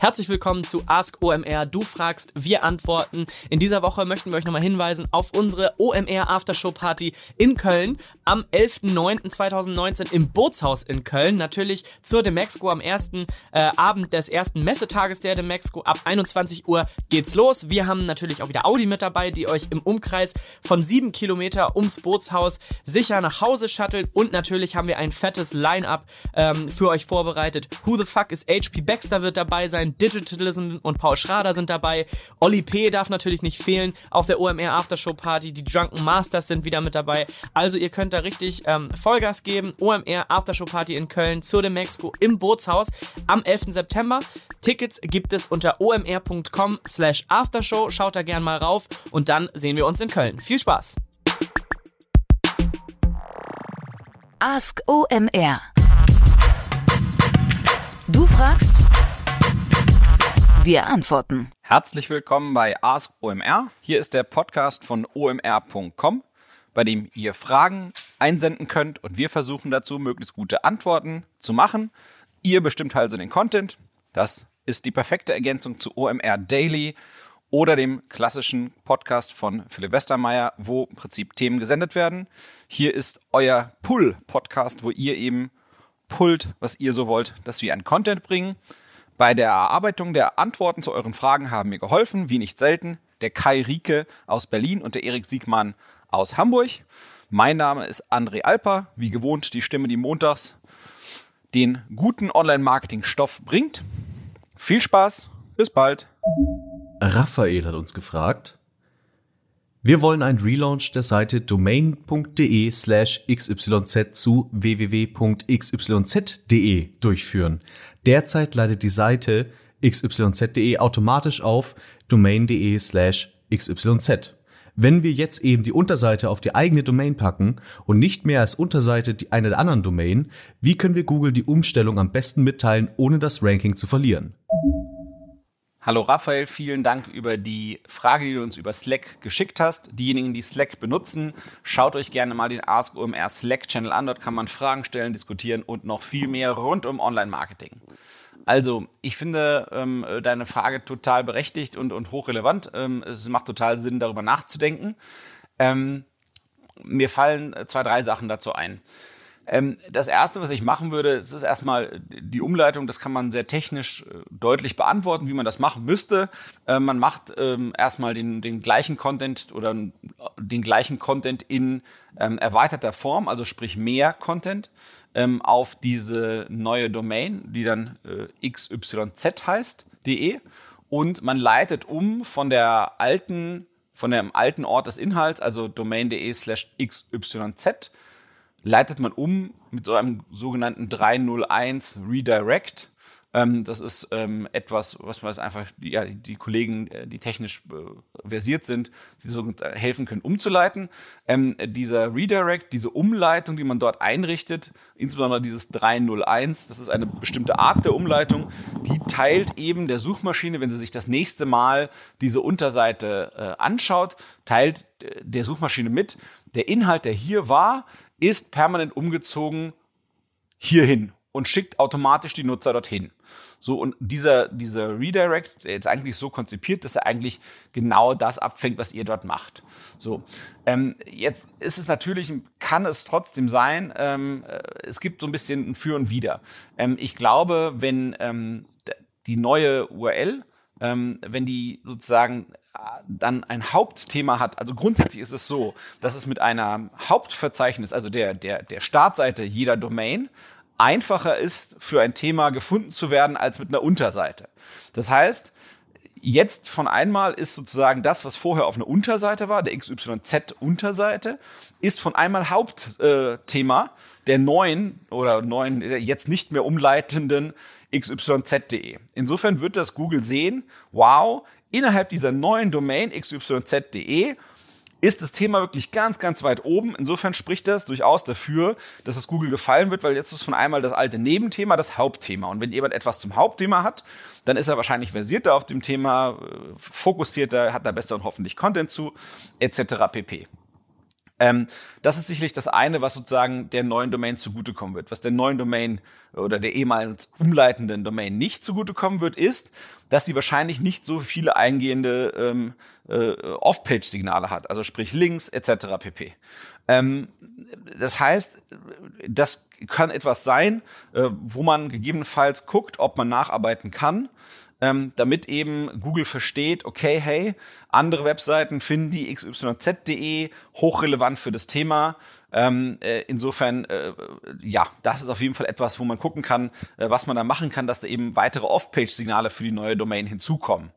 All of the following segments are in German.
Herzlich willkommen zu Ask OMR. Du fragst, wir antworten. In dieser Woche möchten wir euch nochmal hinweisen auf unsere OMR Aftershow Party in Köln am 11.09.2019 im Bootshaus in Köln. Natürlich zur Demexco am ersten äh, Abend des ersten Messetages der Demexco. Ab 21 Uhr geht's los. Wir haben natürlich auch wieder Audi mit dabei, die euch im Umkreis von sieben Kilometer ums Bootshaus sicher nach Hause shuttelt. Und natürlich haben wir ein fettes Line-Up ähm, für euch vorbereitet. Who the fuck is HP Baxter wird dabei sein. Digitalism und Paul Schrader sind dabei. Olli P. darf natürlich nicht fehlen auf der OMR Aftershow Party. Die Drunken Masters sind wieder mit dabei. Also ihr könnt da richtig ähm, Vollgas geben. OMR Aftershow Party in Köln zur dem Mexiko im Bootshaus am 11. September. Tickets gibt es unter omr.com slash aftershow. Schaut da gern mal rauf und dann sehen wir uns in Köln. Viel Spaß! Ask OMR. Du fragst, wir antworten. Herzlich willkommen bei Ask OMR. Hier ist der Podcast von omr.com, bei dem ihr Fragen einsenden könnt und wir versuchen dazu, möglichst gute Antworten zu machen. Ihr bestimmt also den Content. Das ist die perfekte Ergänzung zu OMR Daily oder dem klassischen Podcast von Philipp Westermeier, wo im Prinzip Themen gesendet werden. Hier ist euer Pull-Podcast, wo ihr eben pullt, was ihr so wollt, dass wir an Content bringen. Bei der Erarbeitung der Antworten zu euren Fragen haben mir geholfen, wie nicht selten, der Kai Rieke aus Berlin und der Erik Siegmann aus Hamburg. Mein Name ist André Alper, wie gewohnt die Stimme, die montags den guten Online-Marketing-Stoff bringt. Viel Spaß, bis bald. Raphael hat uns gefragt, wir wollen einen Relaunch der Seite domain.de slash xyz zu www.xyz.de durchführen. Derzeit leitet die Seite xyz.de automatisch auf domain.de slash xyz. Wenn wir jetzt eben die Unterseite auf die eigene Domain packen und nicht mehr als Unterseite die eine der anderen Domain, wie können wir Google die Umstellung am besten mitteilen, ohne das Ranking zu verlieren? Hallo Raphael, vielen Dank über die Frage, die du uns über Slack geschickt hast. Diejenigen, die Slack benutzen, schaut euch gerne mal den Ask OMR Slack Channel an. Dort kann man Fragen stellen, diskutieren und noch viel mehr rund um Online-Marketing. Also, ich finde ähm, deine Frage total berechtigt und, und hochrelevant. Ähm, es macht total Sinn, darüber nachzudenken. Ähm, mir fallen zwei, drei Sachen dazu ein. Ähm, das erste, was ich machen würde, ist erstmal die Umleitung. Das kann man sehr technisch äh, deutlich beantworten, wie man das machen müsste. Äh, man macht ähm, erstmal den, den gleichen Content oder den gleichen Content in ähm, erweiterter Form, also sprich mehr Content ähm, auf diese neue Domain, die dann äh, xyz heißt, de. Und man leitet um von der alten, von dem alten Ort des Inhalts, also domain.de slash xyz, leitet man um mit so einem sogenannten 301 Redirect. Ähm, das ist ähm, etwas, was was einfach die, ja, die Kollegen, äh, die technisch äh, versiert sind, die so helfen können, umzuleiten. Ähm, dieser Redirect, diese Umleitung, die man dort einrichtet, insbesondere dieses 301, das ist eine bestimmte Art der Umleitung, die teilt eben der Suchmaschine, wenn sie sich das nächste Mal diese Unterseite äh, anschaut, teilt äh, der Suchmaschine mit, der Inhalt, der hier war, ist permanent umgezogen hierhin und schickt automatisch die Nutzer dorthin. So, und dieser, dieser Redirect, der ist eigentlich so konzipiert, dass er eigentlich genau das abfängt, was ihr dort macht. So, ähm, jetzt ist es natürlich, kann es trotzdem sein, ähm, äh, es gibt so ein bisschen ein Für und Wider. Ähm, ich glaube, wenn ähm, die neue URL, ähm, wenn die sozusagen dann ein Hauptthema hat, also grundsätzlich ist es so, dass es mit einer Hauptverzeichnis, also der, der, der Startseite jeder Domain, einfacher ist, für ein Thema gefunden zu werden, als mit einer Unterseite. Das heißt, jetzt von einmal ist sozusagen das, was vorher auf einer Unterseite war, der XYZ-Unterseite, ist von einmal Hauptthema äh, der neuen oder neuen, jetzt nicht mehr umleitenden xyz.de. Insofern wird das Google sehen, wow, innerhalb dieser neuen Domain xyz.de ist das Thema wirklich ganz, ganz weit oben. Insofern spricht das durchaus dafür, dass es Google gefallen wird, weil jetzt ist von einmal das alte Nebenthema das Hauptthema. Und wenn jemand etwas zum Hauptthema hat, dann ist er wahrscheinlich versierter auf dem Thema, äh, fokussierter, hat da besser und hoffentlich Content zu, etc. pp. Ähm, das ist sicherlich das eine, was sozusagen der neuen Domain zugutekommen wird. Was der neuen Domain oder der ehemals umleitenden Domain nicht zugutekommen wird, ist, dass sie wahrscheinlich nicht so viele eingehende ähm, äh, Off-Page-Signale hat, also sprich Links etc. pp. Ähm, das heißt, das kann etwas sein, äh, wo man gegebenenfalls guckt, ob man nacharbeiten kann ähm, damit eben Google versteht, okay, hey, andere Webseiten finden die xyz.de hochrelevant für das Thema. Ähm, äh, insofern, äh, ja, das ist auf jeden Fall etwas, wo man gucken kann, äh, was man da machen kann, dass da eben weitere Off-Page-Signale für die neue Domain hinzukommen.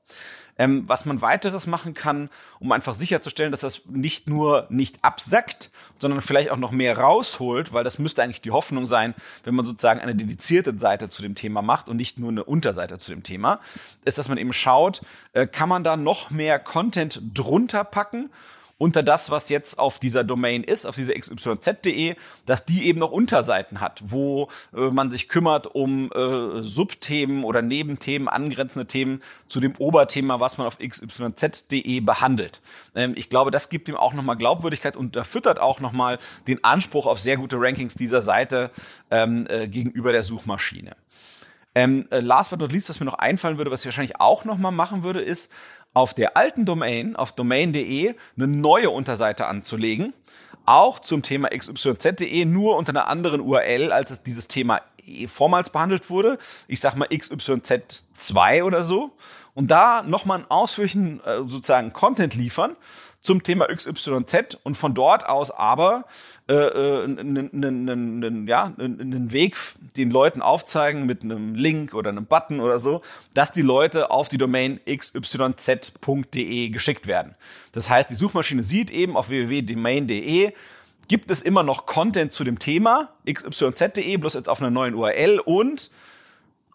Ähm, was man weiteres machen kann, um einfach sicherzustellen, dass das nicht nur nicht absackt, sondern vielleicht auch noch mehr rausholt, weil das müsste eigentlich die Hoffnung sein, wenn man sozusagen eine dedizierte Seite zu dem Thema macht und nicht nur eine Unterseite zu dem Thema, ist, dass man eben schaut, äh, kann man da noch mehr Content drunter packen unter das, was jetzt auf dieser Domain ist, auf dieser xyz.de, dass die eben noch Unterseiten hat, wo äh, man sich kümmert um äh, Subthemen oder Nebenthemen, angrenzende Themen zu dem Oberthema, was man auf xyz.de behandelt. Ähm, ich glaube, das gibt ihm auch nochmal Glaubwürdigkeit und erfüttert auch nochmal den Anspruch auf sehr gute Rankings dieser Seite ähm, äh, gegenüber der Suchmaschine. Ähm, äh, last but not least, was mir noch einfallen würde, was ich wahrscheinlich auch nochmal machen würde, ist, auf der alten Domain, auf domain.de, eine neue Unterseite anzulegen. Auch zum Thema xyz.de, nur unter einer anderen URL, als es dieses Thema eh vormals behandelt wurde. Ich sag mal xyz2 oder so. Und da nochmal einen ausführlichen äh, sozusagen Content liefern zum Thema XYZ und von dort aus aber einen, äh, ja, Weg den Leuten aufzeigen mit einem Link oder einem Button oder so, dass die Leute auf die Domain xyz.de geschickt werden. Das heißt, die Suchmaschine sieht eben auf www.domain.de, gibt es immer noch Content zu dem Thema xyz.de, bloß jetzt auf einer neuen URL und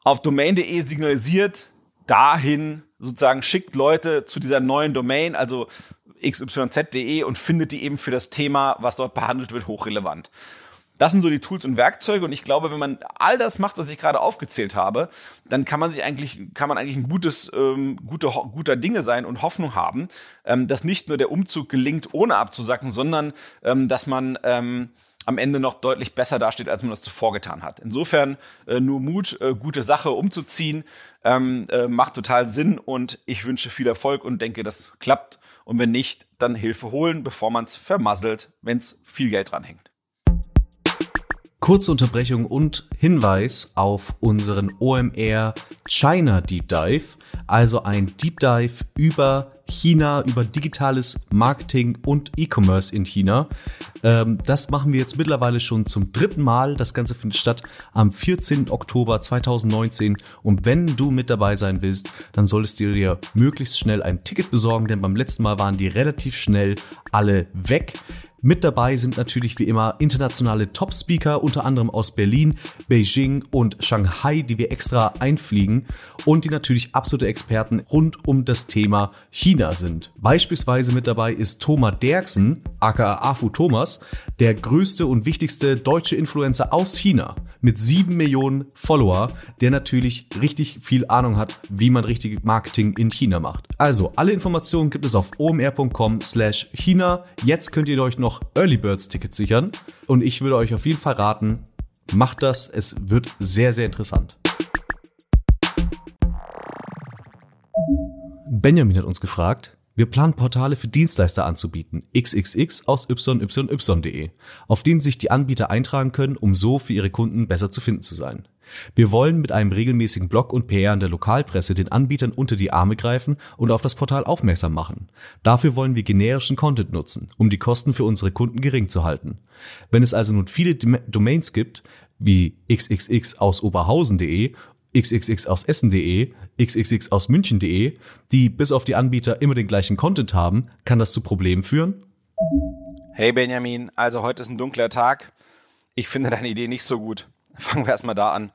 auf domain.de signalisiert dahin sozusagen schickt Leute zu dieser neuen Domain, also xyz.de und findet die eben für das Thema, was dort behandelt wird, hochrelevant. Das sind so die Tools und Werkzeuge und ich glaube, wenn man all das macht, was ich gerade aufgezählt habe, dann kann man sich eigentlich, kann man eigentlich ein gutes, ähm, gute, guter Dinge sein und Hoffnung haben, ähm, dass nicht nur der Umzug gelingt, ohne abzusacken, sondern ähm, dass man ähm, am Ende noch deutlich besser dasteht, als man das zuvor getan hat. Insofern äh, nur Mut, äh, gute Sache umzuziehen, ähm, äh, macht total Sinn und ich wünsche viel Erfolg und denke, das klappt. Und wenn nicht, dann Hilfe holen, bevor man es vermasselt, wenn es viel Geld dran hängt. Kurze Unterbrechung und Hinweis auf unseren OMR China Deep Dive, also ein Deep Dive über China, über digitales Marketing und E-Commerce in China. Ähm, das machen wir jetzt mittlerweile schon zum dritten Mal. Das Ganze findet statt am 14. Oktober 2019. Und wenn du mit dabei sein willst, dann solltest du dir möglichst schnell ein Ticket besorgen, denn beim letzten Mal waren die relativ schnell alle weg. Mit dabei sind natürlich wie immer internationale Top-Speaker, unter anderem aus Berlin, Beijing und Shanghai, die wir extra einfliegen und die natürlich absolute Experten rund um das Thema China sind. Beispielsweise mit dabei ist Thomas Derksen, aka Afu Thomas, der größte und wichtigste deutsche Influencer aus China mit sieben Millionen Follower, der natürlich richtig viel Ahnung hat, wie man richtig Marketing in China macht. Also, alle Informationen gibt es auf omr.com slash China. Jetzt könnt ihr euch noch noch Early Birds Tickets sichern. Und ich würde euch auf jeden Fall raten, macht das. Es wird sehr, sehr interessant. Benjamin hat uns gefragt, wir planen Portale für Dienstleister anzubieten, xxx aus yyy.de, auf denen sich die Anbieter eintragen können, um so für ihre Kunden besser zu finden zu sein. Wir wollen mit einem regelmäßigen Blog und PR in der Lokalpresse den Anbietern unter die Arme greifen und auf das Portal aufmerksam machen. Dafür wollen wir generischen Content nutzen, um die Kosten für unsere Kunden gering zu halten. Wenn es also nun viele Domains gibt, wie xxx aus oberhausen.de xxx aus essen.de, xxx aus münchen.de, die bis auf die Anbieter immer den gleichen Content haben, kann das zu Problemen führen? Hey Benjamin, also heute ist ein dunkler Tag. Ich finde deine Idee nicht so gut. Fangen wir erstmal da an.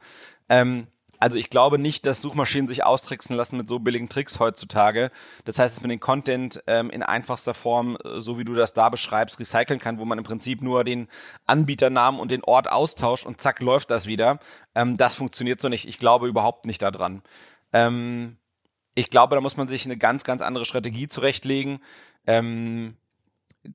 Ähm, also ich glaube nicht, dass Suchmaschinen sich austricksen lassen mit so billigen Tricks heutzutage. Das heißt, dass man den Content ähm, in einfachster Form, äh, so wie du das da beschreibst, recyceln kann, wo man im Prinzip nur den Anbieternamen und den Ort austauscht und zack läuft das wieder. Ähm, das funktioniert so nicht. Ich glaube überhaupt nicht daran. Ähm, ich glaube, da muss man sich eine ganz, ganz andere Strategie zurechtlegen. Ähm,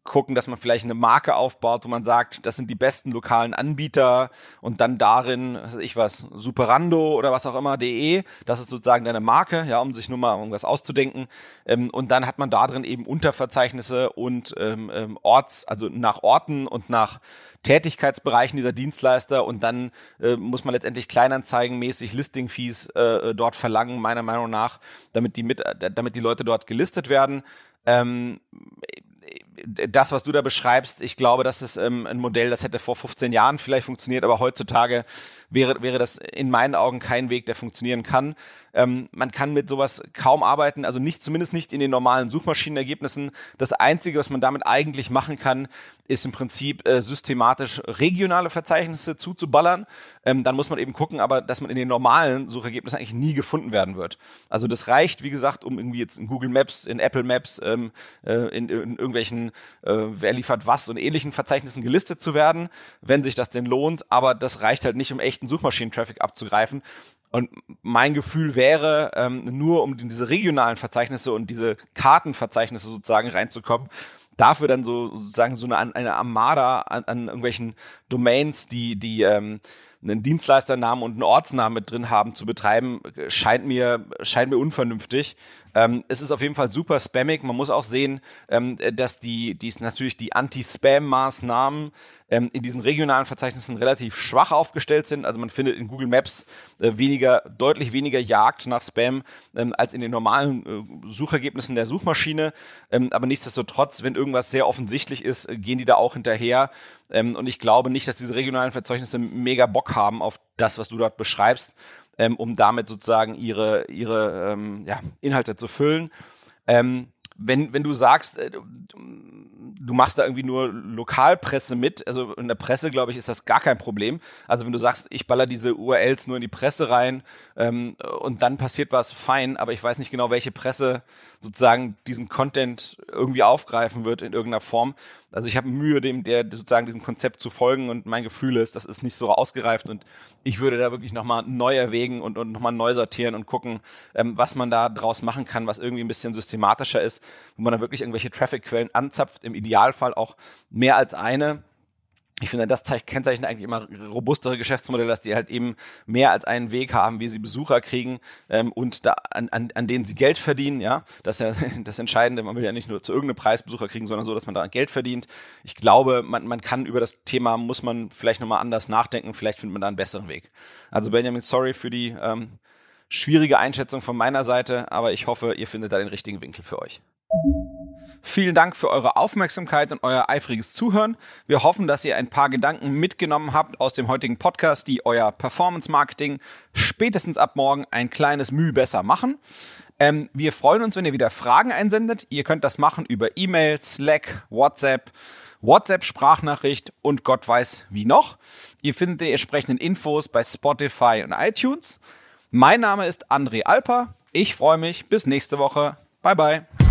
gucken, dass man vielleicht eine Marke aufbaut, wo man sagt, das sind die besten lokalen Anbieter und dann darin, was weiß ich was, Superando oder was auch immer, de, das ist sozusagen deine Marke, ja, um sich nur mal irgendwas auszudenken. Ähm, und dann hat man da drin eben Unterverzeichnisse und ähm, ähm, Orts, also nach Orten und nach Tätigkeitsbereichen dieser Dienstleister und dann äh, muss man letztendlich kleinanzeigenmäßig Listing-Fees äh, dort verlangen, meiner Meinung nach, damit die, mit, äh, damit die Leute dort gelistet werden. Ähm, das, was du da beschreibst, ich glaube, das ist ähm, ein Modell, das hätte vor 15 Jahren vielleicht funktioniert, aber heutzutage wäre, wäre das in meinen Augen kein Weg, der funktionieren kann. Ähm, man kann mit sowas kaum arbeiten, also nicht, zumindest nicht in den normalen Suchmaschinenergebnissen. Das Einzige, was man damit eigentlich machen kann, ist im Prinzip äh, systematisch regionale Verzeichnisse zuzuballern. Ähm, dann muss man eben gucken, aber dass man in den normalen Suchergebnissen eigentlich nie gefunden werden wird. Also das reicht, wie gesagt, um irgendwie jetzt in Google Maps, in Apple Maps, ähm, äh, in, in, irgendwelchen äh, wer liefert was und ähnlichen Verzeichnissen gelistet zu werden, wenn sich das denn lohnt. Aber das reicht halt nicht, um echten Suchmaschinen-Traffic abzugreifen. Und mein Gefühl wäre, ähm, nur um in diese regionalen Verzeichnisse und diese Kartenverzeichnisse sozusagen reinzukommen, dafür dann so sozusagen so eine, eine Armada an, an irgendwelchen Domains, die, die ähm, einen Dienstleisternamen und einen Ortsnamen mit drin haben, zu betreiben, scheint mir, scheint mir unvernünftig. Ähm, es ist auf jeden Fall super spammig. Man muss auch sehen, ähm, dass die, die natürlich die Anti-Spam-Maßnahmen ähm, in diesen regionalen Verzeichnissen relativ schwach aufgestellt sind. Also man findet in Google Maps äh, weniger, deutlich weniger Jagd nach Spam ähm, als in den normalen äh, Suchergebnissen der Suchmaschine. Ähm, aber nichtsdestotrotz, wenn irgendwas sehr offensichtlich ist, äh, gehen die da auch hinterher. Ähm, und ich glaube nicht, dass diese regionalen Verzeichnisse mega Bock haben auf das, was du dort beschreibst ähm, um damit sozusagen ihre, ihre ähm, ja, Inhalte zu füllen. Ähm, wenn, wenn du sagst, äh, du machst da irgendwie nur Lokalpresse mit, also in der Presse, glaube ich, ist das gar kein Problem. Also wenn du sagst, ich baller diese URLs nur in die Presse rein ähm, und dann passiert was, fein, aber ich weiß nicht genau, welche Presse sozusagen diesen Content irgendwie aufgreifen wird in irgendeiner Form. Also ich habe Mühe, dem der sozusagen diesem Konzept zu folgen. Und mein Gefühl ist, das ist nicht so ausgereift. Und ich würde da wirklich nochmal neu erwägen und, und nochmal neu sortieren und gucken, ähm, was man da draus machen kann, was irgendwie ein bisschen systematischer ist, wo man dann wirklich irgendwelche Traffic-Quellen anzapft, im Idealfall auch mehr als eine ich finde, das kennzeichnet eigentlich immer robustere Geschäftsmodelle, dass die halt eben mehr als einen Weg haben, wie sie Besucher kriegen ähm, und da an, an, an denen sie Geld verdienen. Ja, das ist ja das Entscheidende. Man will ja nicht nur zu irgendeinem Preis Besucher kriegen, sondern so, dass man daran Geld verdient. Ich glaube, man, man kann über das Thema muss man vielleicht nochmal anders nachdenken. Vielleicht findet man da einen besseren Weg. Also Benjamin, sorry für die ähm, schwierige Einschätzung von meiner Seite, aber ich hoffe, ihr findet da den richtigen Winkel für euch. Vielen Dank für eure Aufmerksamkeit und euer eifriges Zuhören. Wir hoffen, dass ihr ein paar Gedanken mitgenommen habt aus dem heutigen Podcast, die euer Performance Marketing spätestens ab morgen ein kleines Mühe besser machen. Ähm, wir freuen uns, wenn ihr wieder Fragen einsendet. Ihr könnt das machen über E-Mail, Slack, WhatsApp, WhatsApp-Sprachnachricht und Gott weiß wie noch. Ihr findet die entsprechenden Infos bei Spotify und iTunes. Mein Name ist André Alper. Ich freue mich. Bis nächste Woche. Bye bye.